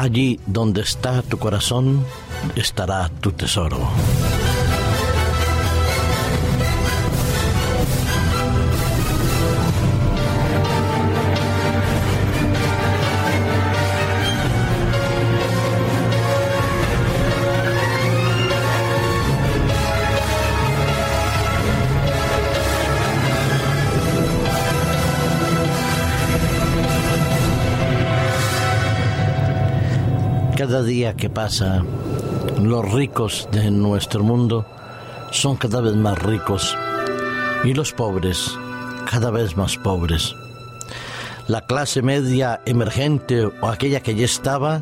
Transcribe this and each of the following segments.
Allí donde está tu corazón, estará tu tesoro. Cada día que pasa, los ricos de nuestro mundo son cada vez más ricos y los pobres cada vez más pobres. La clase media emergente o aquella que ya estaba,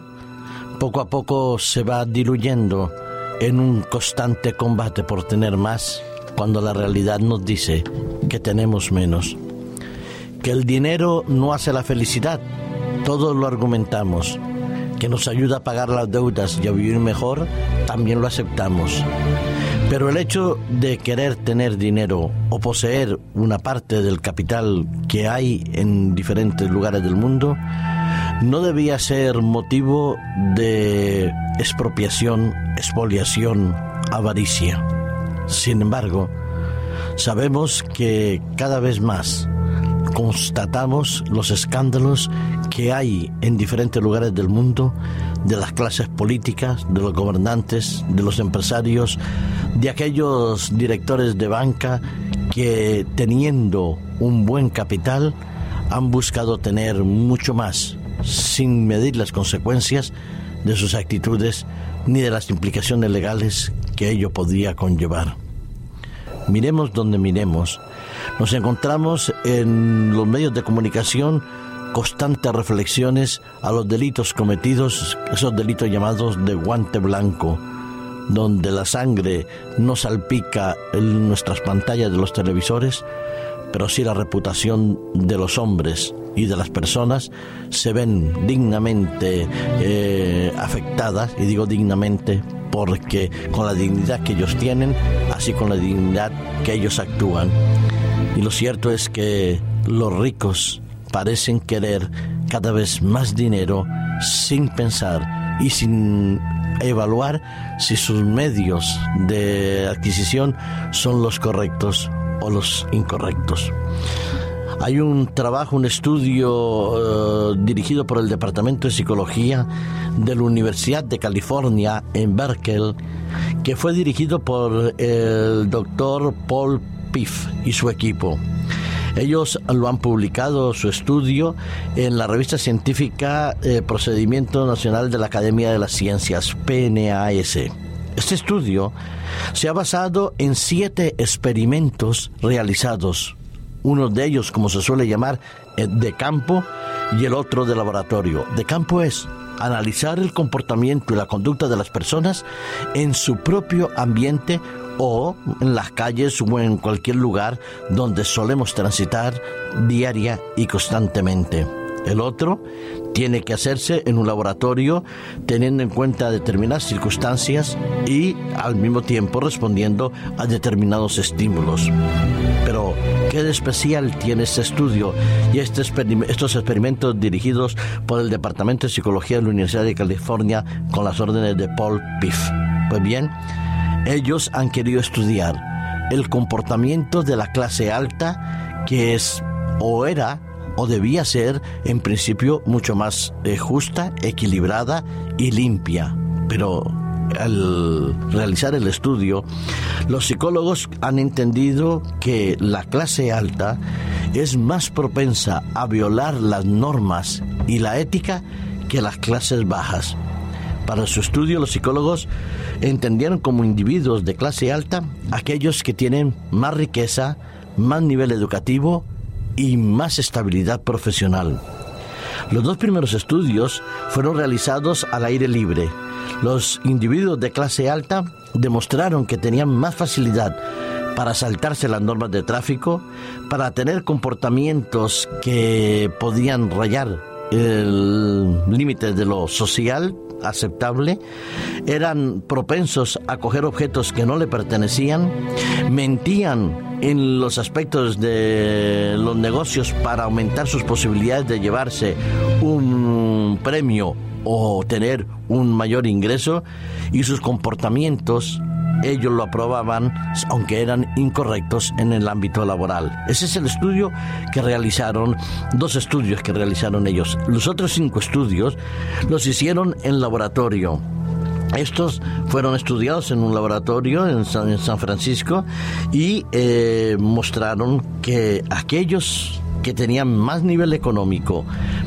poco a poco se va diluyendo en un constante combate por tener más cuando la realidad nos dice que tenemos menos. Que el dinero no hace la felicidad, todos lo argumentamos que nos ayuda a pagar las deudas y a vivir mejor, también lo aceptamos. Pero el hecho de querer tener dinero o poseer una parte del capital que hay en diferentes lugares del mundo no debía ser motivo de expropiación, expoliación, avaricia. Sin embargo, sabemos que cada vez más constatamos los escándalos que hay en diferentes lugares del mundo de las clases políticas, de los gobernantes, de los empresarios, de aquellos directores de banca que teniendo un buen capital han buscado tener mucho más sin medir las consecuencias de sus actitudes ni de las implicaciones legales que ello podría conllevar. Miremos donde miremos, nos encontramos en los medios de comunicación constantes reflexiones a los delitos cometidos, esos delitos llamados de guante blanco, donde la sangre no salpica en nuestras pantallas de los televisores, pero sí la reputación de los hombres y de las personas se ven dignamente eh, afectadas, y digo dignamente porque con la dignidad que ellos tienen, así con la dignidad que ellos actúan. Y lo cierto es que los ricos parecen querer cada vez más dinero sin pensar y sin evaluar si sus medios de adquisición son los correctos o los incorrectos. Hay un trabajo, un estudio eh, dirigido por el Departamento de Psicología de la Universidad de California en Berkeley, que fue dirigido por el doctor Paul Piff y su equipo. Ellos lo han publicado, su estudio, en la revista científica eh, Procedimiento Nacional de la Academia de las Ciencias, PNAS. Este estudio se ha basado en siete experimentos realizados, uno de ellos, como se suele llamar, eh, de campo y el otro de laboratorio. De campo es analizar el comportamiento y la conducta de las personas en su propio ambiente o en las calles o en cualquier lugar donde solemos transitar diaria y constantemente. El otro tiene que hacerse en un laboratorio teniendo en cuenta determinadas circunstancias y al mismo tiempo respondiendo a determinados estímulos. Pero, ¿qué de especial tiene este estudio y este estos experimentos dirigidos por el Departamento de Psicología de la Universidad de California con las órdenes de Paul Piff? Pues bien, ellos han querido estudiar el comportamiento de la clase alta, que es o era o debía ser en principio mucho más eh, justa, equilibrada y limpia. Pero al realizar el estudio, los psicólogos han entendido que la clase alta es más propensa a violar las normas y la ética que las clases bajas. Para su estudio, los psicólogos entendieron como individuos de clase alta aquellos que tienen más riqueza, más nivel educativo y más estabilidad profesional. Los dos primeros estudios fueron realizados al aire libre. Los individuos de clase alta demostraron que tenían más facilidad para saltarse las normas de tráfico, para tener comportamientos que podían rayar el límite de lo social aceptable, eran propensos a coger objetos que no le pertenecían, mentían en los aspectos de los negocios para aumentar sus posibilidades de llevarse un premio o tener un mayor ingreso y sus comportamientos ellos lo aprobaban aunque eran incorrectos en el ámbito laboral. Ese es el estudio que realizaron, dos estudios que realizaron ellos. Los otros cinco estudios los hicieron en laboratorio. Estos fueron estudiados en un laboratorio en San, Francisco y eh, mostraron que aquellos que tenían más nivel económico,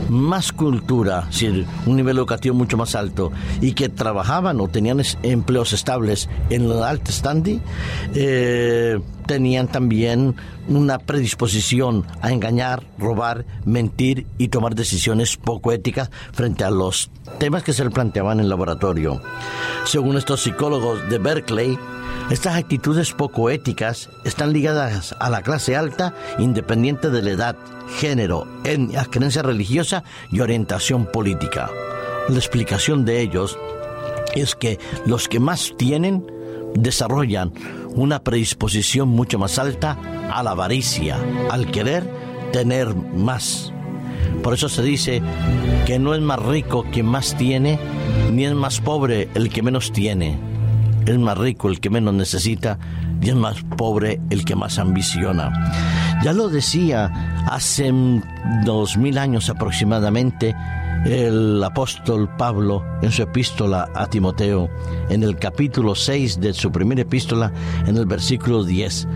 más cultura, un nivel educativo mucho más alto, y que trabajaban o tenían empleos estables en el alt standing, eh, tenían también una predisposición a engañar, robar, mentir y tomar decisiones poco éticas frente a los temas que se le planteaban en el laboratorio. Según estos psicólogos de Berkeley, estas actitudes poco éticas están ligadas a la clase alta independiente de la edad, género, etnia, creencia religiosa y orientación política. La explicación de ellos es que los que más tienen desarrollan una predisposición mucho más alta a la avaricia, al querer tener más. Por eso se dice que no es más rico quien más tiene, ni es más pobre el que menos tiene es más rico el que menos necesita y es más pobre el que más ambiciona. Ya lo decía hace dos mil años aproximadamente el apóstol Pablo en su epístola a Timoteo, en el capítulo 6 de su primera epístola, en el versículo 10,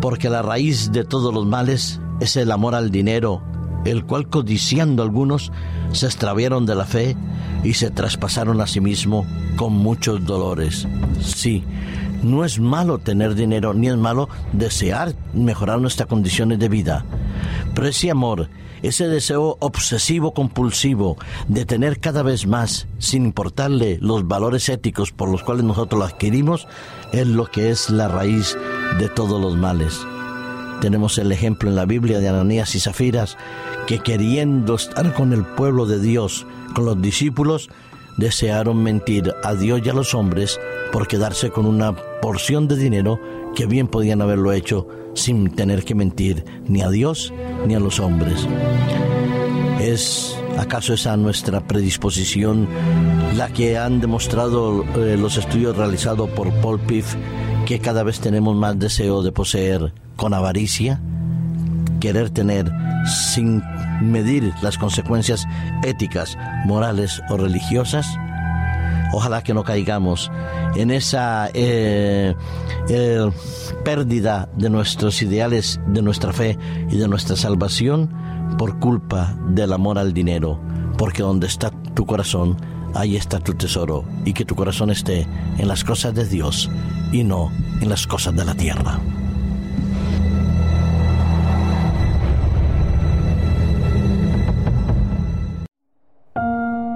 porque la raíz de todos los males es el amor al dinero, el cual codiciando algunos se extraviaron de la fe y se traspasaron a sí mismo con muchos dolores. Sí, no es malo tener dinero ni es malo desear mejorar nuestras condiciones de vida, pero ese amor, ese deseo obsesivo compulsivo de tener cada vez más, sin importarle los valores éticos por los cuales nosotros lo adquirimos, es lo que es la raíz de todos los males. Tenemos el ejemplo en la Biblia de Ananías y Zafiras, que queriendo estar con el pueblo de Dios, con los discípulos, desearon mentir a Dios y a los hombres por quedarse con una porción de dinero que bien podían haberlo hecho sin tener que mentir ni a Dios ni a los hombres. ¿Es acaso esa nuestra predisposición la que han demostrado eh, los estudios realizados por Paul Piff que cada vez tenemos más deseo de poseer con avaricia? Querer tener sin medir las consecuencias éticas, morales o religiosas? Ojalá que no caigamos en esa eh, eh, pérdida de nuestros ideales, de nuestra fe y de nuestra salvación por culpa del amor al dinero, porque donde está tu corazón, ahí está tu tesoro, y que tu corazón esté en las cosas de Dios y no en las cosas de la tierra.